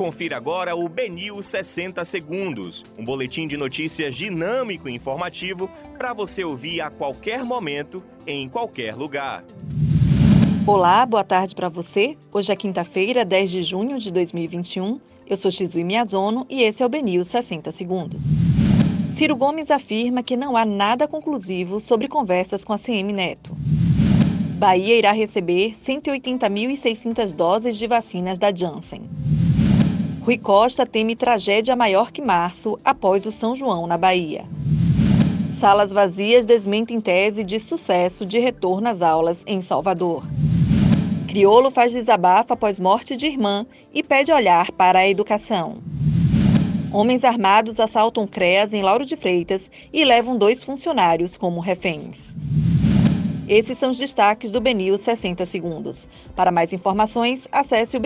Confira agora o Benil 60 Segundos, um boletim de notícias dinâmico e informativo para você ouvir a qualquer momento, em qualquer lugar. Olá, boa tarde para você. Hoje é quinta-feira, 10 de junho de 2021. Eu sou Xizui Miyazono e esse é o Benil 60 Segundos. Ciro Gomes afirma que não há nada conclusivo sobre conversas com a CM Neto. Bahia irá receber 180.600 doses de vacinas da Janssen. Rui Costa teme tragédia maior que março após o São João na Bahia. Salas vazias desmentem tese de sucesso de retorno às aulas em Salvador. Criolo faz desabafo após morte de irmã e pede olhar para a educação. Homens armados assaltam CREAS em Lauro de Freitas e levam dois funcionários como reféns. Esses são os destaques do BNews 60 Segundos. Para mais informações, acesse o.